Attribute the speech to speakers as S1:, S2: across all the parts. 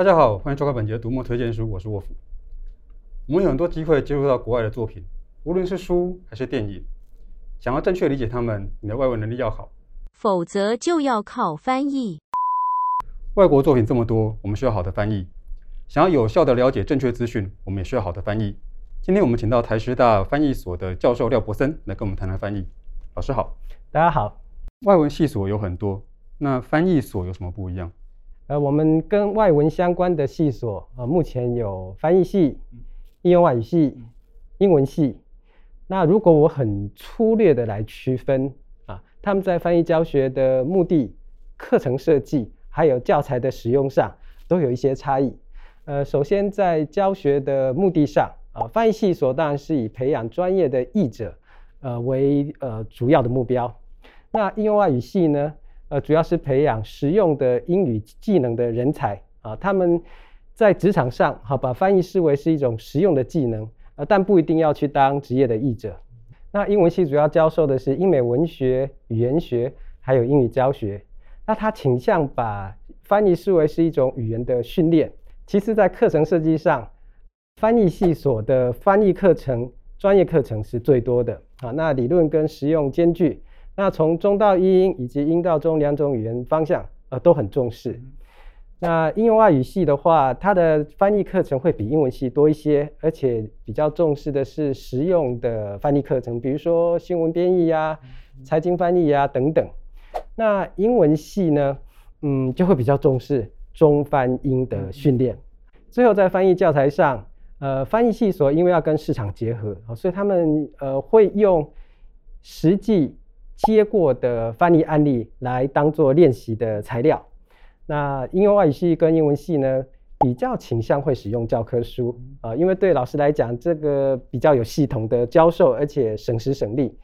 S1: 大家好，欢迎收看本节读墨推荐书，我是沃夫。我们有很多机会接触到国外的作品，无论是书还是电影，想要正确理解他们，你的外文能力要好，
S2: 否则就要靠翻译。
S1: 外国作品这么多，我们需要好的翻译。想要有效的了解正确资讯，我们也需要好的翻译。今天我们请到台师大翻译所的教授廖柏森来跟我们谈谈翻译。老师好，
S3: 大家好。
S1: 外文系所有很多，那翻译所有什么不一样？
S3: 呃，我们跟外文相关的系所，呃，目前有翻译系、应用外语系、英文系。那如果我很粗略的来区分啊，他们在翻译教学的目的、课程设计，还有教材的使用上，都有一些差异。呃，首先在教学的目的上，啊，翻译系所当然是以培养专业的译者，呃，为呃主要的目标。那应用外语系呢？呃，主要是培养实用的英语技能的人才啊，他们在职场上哈，把翻译视为是一种实用的技能，呃，但不一定要去当职业的译者。那英文系主要教授的是英美文学、语言学，还有英语教学。那他倾向把翻译视为是一种语言的训练。其次，在课程设计上，翻译系所的翻译课程专业课程是最多的啊，那理论跟实用兼具。那从中到英以及英到中两种语言方向，呃，都很重视。那应用外语系的话，它的翻译课程会比英文系多一些，而且比较重视的是实用的翻译课程，比如说新闻编译呀、财经翻译呀等等。那英文系呢，嗯，就会比较重视中翻英的训练。最后在翻译教材上，呃，翻译系所因为要跟市场结合，所以他们呃会用实际。接过的翻译案例来当做练习的材料。那应用外语系跟英文系呢，比较倾向会使用教科书啊，因为对老师来讲，这个比较有系统的教授，而且省时省力。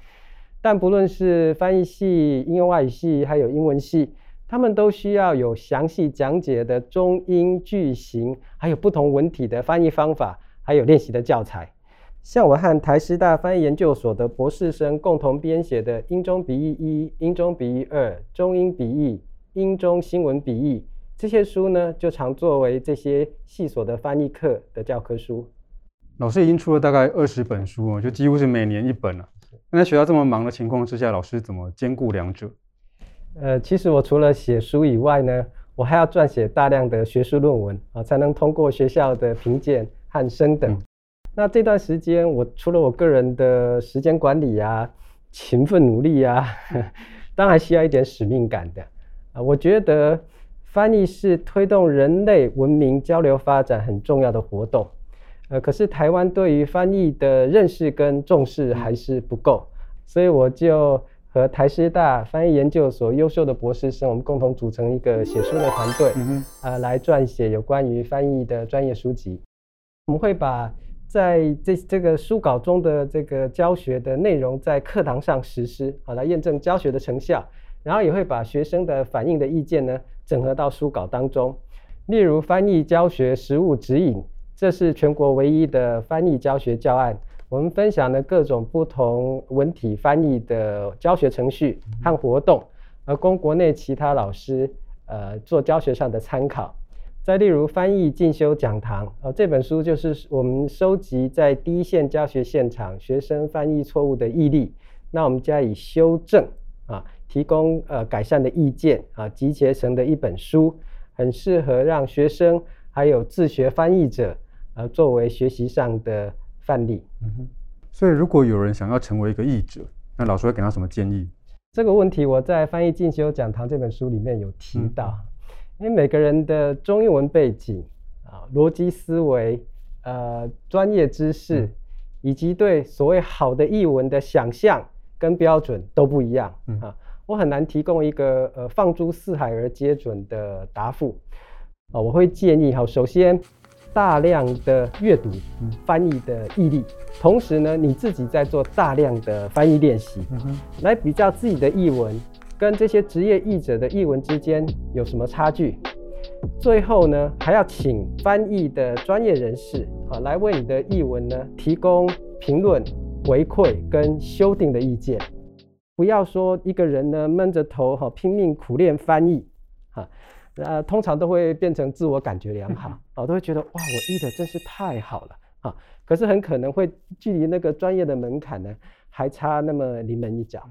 S3: 但不论是翻译系、应用外语系还有英文系，他们都需要有详细讲解的中英句型，还有不同文体的翻译方法，还有练习的教材。像我和台师大翻译研究所的博士生共同编写的《英中笔译一》《英中笔译二》《中英笔译》《英中新闻笔译》这些书呢，就常作为这些系所的翻译课的教科书。
S1: 老师已经出了大概二十本书哦，就几乎是每年一本了。那在学校这么忙的情况之下，老师怎么兼顾两者？
S3: 呃，其实我除了写书以外呢，我还要撰写大量的学术论文啊，才能通过学校的评鉴和升等。嗯那这段时间，我除了我个人的时间管理啊、勤奋努力啊，当然需要一点使命感的啊。我觉得翻译是推动人类文明交流发展很重要的活动，呃，可是台湾对于翻译的认识跟重视还是不够，所以我就和台师大翻译研究所优秀的博士生，我们共同组成一个写书的团队，呃，来撰写有关于翻译的专业书籍。我们会把在这这个书稿中的这个教学的内容，在课堂上实施，好来验证教学的成效，然后也会把学生的反映的意见呢，整合到书稿当中。例如翻译教学实务指引，这是全国唯一的翻译教学教案。我们分享了各种不同文体翻译的教学程序和活动，而供国内其他老师呃做教学上的参考。再例如翻译进修讲堂，呃，这本书就是我们收集在第一线教学现场学生翻译错误的议例，那我们加以修正啊，提供呃改善的意见啊，集结成的一本书，很适合让学生还有自学翻译者呃作为学习上的范例。
S1: 嗯哼，所以如果有人想要成为一个译者，那老师会给他什么建议？
S3: 这个问题我在翻译进修讲堂这本书里面有提到。嗯因为每个人的中英文背景啊、逻辑思维、呃专业知识，以及对所谓好的译文的想象跟标准都不一样啊，我很难提供一个呃放诸四海而皆准的答复啊。我会建议哈，首先大量的阅读翻译的毅力，同时呢，你自己在做大量的翻译练习，来比较自己的译文。跟这些职业译者的译文之间有什么差距？最后呢，还要请翻译的专业人士啊，来为你的译文呢提供评论、回馈跟修订的意见。不要说一个人呢闷着头哈拼命苦练翻译，哈，呃，通常都会变成自我感觉良好啊，都会觉得哇，我译的真是太好了啊。可是很可能会距离那个专业的门槛呢，还差那么临门一脚。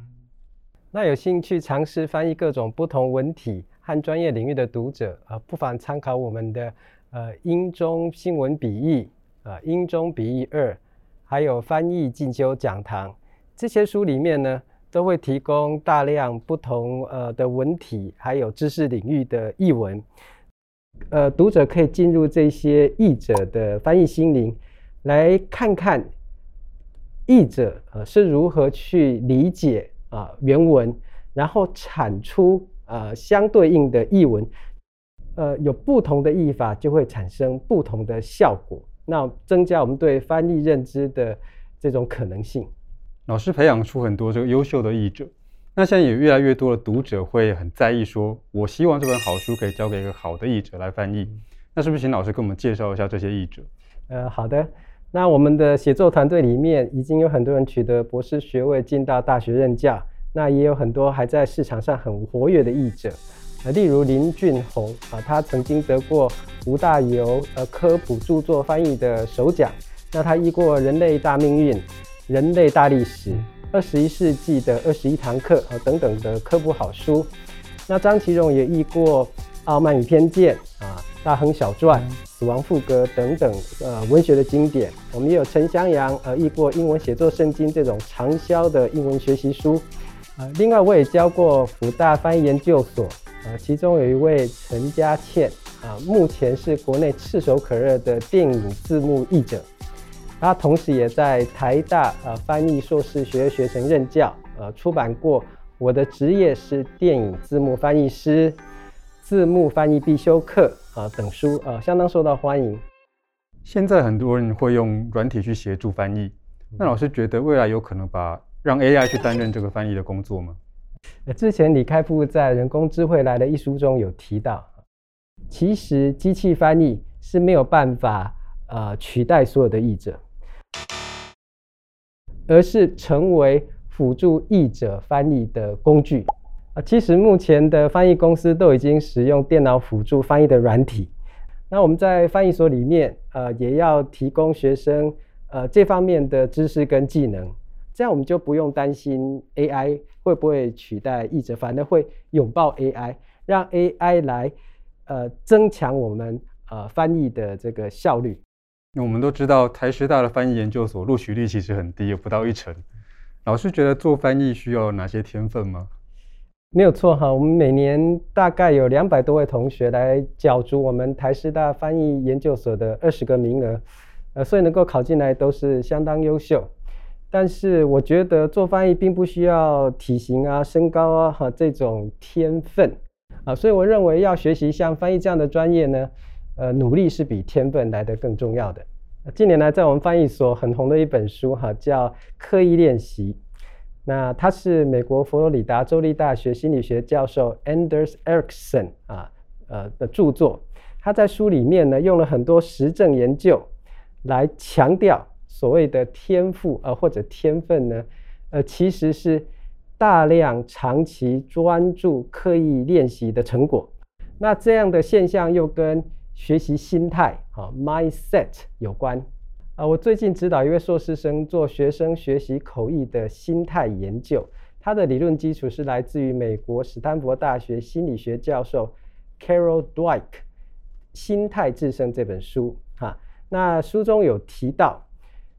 S3: 那有兴趣尝试翻译各种不同文体和专业领域的读者啊，不妨参考我们的呃英中新闻笔译啊，英中笔译二，还有翻译进修讲堂这些书里面呢，都会提供大量不同呃的文体还有知识领域的译文，呃，读者可以进入这些译者的翻译心灵，来看看译者呃是如何去理解。啊，原文，然后产出呃相对应的译文，呃，有不同的译法就会产生不同的效果，那增加我们对翻译认知的这种可能性。
S1: 老师培养出很多这个优秀的译者，那现在也越来越多的读者会很在意说，我希望这本好书可以交给一个好的译者来翻译，那是不是请老师给我们介绍一下这些译者？
S3: 呃，好的。那我们的写作团队里面已经有很多人取得博士学位进到大学任教，那也有很多还在市场上很活跃的译者，呃，例如林俊宏啊，他曾经得过吴大猷呃科普著作翻译的首奖，那他译过《人类大命运》《人类大历史》《二十一世纪的二十一堂课》啊等等的科普好书，那张其荣也译过《傲慢与偏见》啊。大亨小传、死亡赋格等等，呃，文学的经典。我们也有陈香阳，呃，译过英文写作圣经这种畅销的英文学习书。呃，另外我也教过福大翻译研究所，呃，其中有一位陈佳倩，啊、呃，目前是国内炙手可热的电影字幕译者。他同时也在台大呃翻译硕士学位学程任教，呃，出版过《我的职业是电影字幕翻译师》。字幕翻译必修课啊等书啊相当受到欢迎。
S1: 现在很多人会用软体去协助翻译，那老师觉得未来有可能把让 AI 去担任这个翻译的工作吗？
S3: 之前李开复在《人工智慧来了》一书中有提到，其实机器翻译是没有办法呃取代所有的译者，而是成为辅助译者翻译的工具。啊，其实目前的翻译公司都已经使用电脑辅助翻译的软体。那我们在翻译所里面，呃，也要提供学生呃这方面的知识跟技能，这样我们就不用担心 AI 会不会取代译者，反而会拥抱 AI，让 AI 来呃增强我们呃翻译的这个效率。
S1: 那我们都知道台师大的翻译研究所录取率其实很低，有不到一成。老师觉得做翻译需要哪些天分吗？
S3: 没有错哈，我们每年大概有两百多位同学来角逐我们台师大翻译研究所的二十个名额，呃，所以能够考进来都是相当优秀。但是我觉得做翻译并不需要体型啊、身高啊哈这种天分 啊，所以我认为要学习像翻译这样的专业呢，呃，努力是比天分来得更重要的。近年来在我们翻译所很红的一本书哈，叫《刻意练习》。那他是美国佛罗里达州立大学心理学教授 Anders Ericsson 啊，呃的著作。他在书里面呢，用了很多实证研究来强调所谓的天赋呃或者天分呢，呃其实是大量长期专注刻意练习的成果。那这样的现象又跟学习心态啊 mindset 有关。啊，我最近指导一位硕士生做学生学习口译的心态研究，他的理论基础是来自于美国史丹佛大学心理学教授 Carol Dweck《心态制胜》这本书。哈，那书中有提到，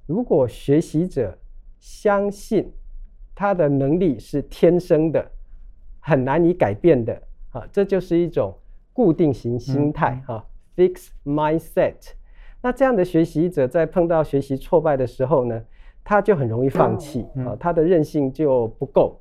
S3: 如果学习者相信他的能力是天生的，很难以改变的，啊，这就是一种固定型心态，哈，fixed mindset。那这样的学习者在碰到学习挫败的时候呢，他就很容易放弃啊，他的韧性就不够。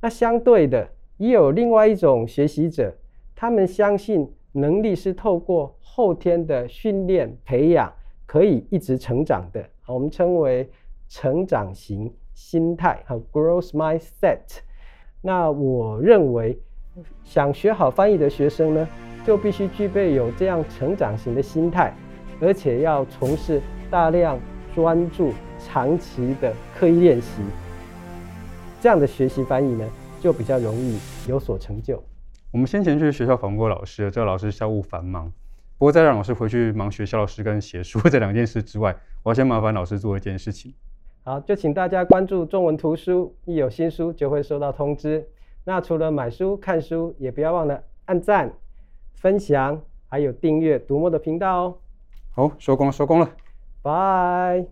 S3: 那相对的，也有另外一种学习者，他们相信能力是透过后天的训练培养可以一直成长的，我们称为成长型心态和 growth mindset。那我认为，想学好翻译的学生呢，就必须具备有这样成长型的心态。而且要从事大量专注、长期的刻意练习，这样的学习翻译呢，就比较容易有所成就。
S1: 我们先前去学校访问过老师，这个老师校务繁忙。不过在让老师回去忙学校的事跟写书这两件事之外，我要先麻烦老师做一件事情。
S3: 好，就请大家关注中文图书，一有新书就会收到通知。那除了买书、看书，也不要忘了按赞、分享，还有订阅读墨的频道哦。
S1: 好收工了收工了
S3: 拜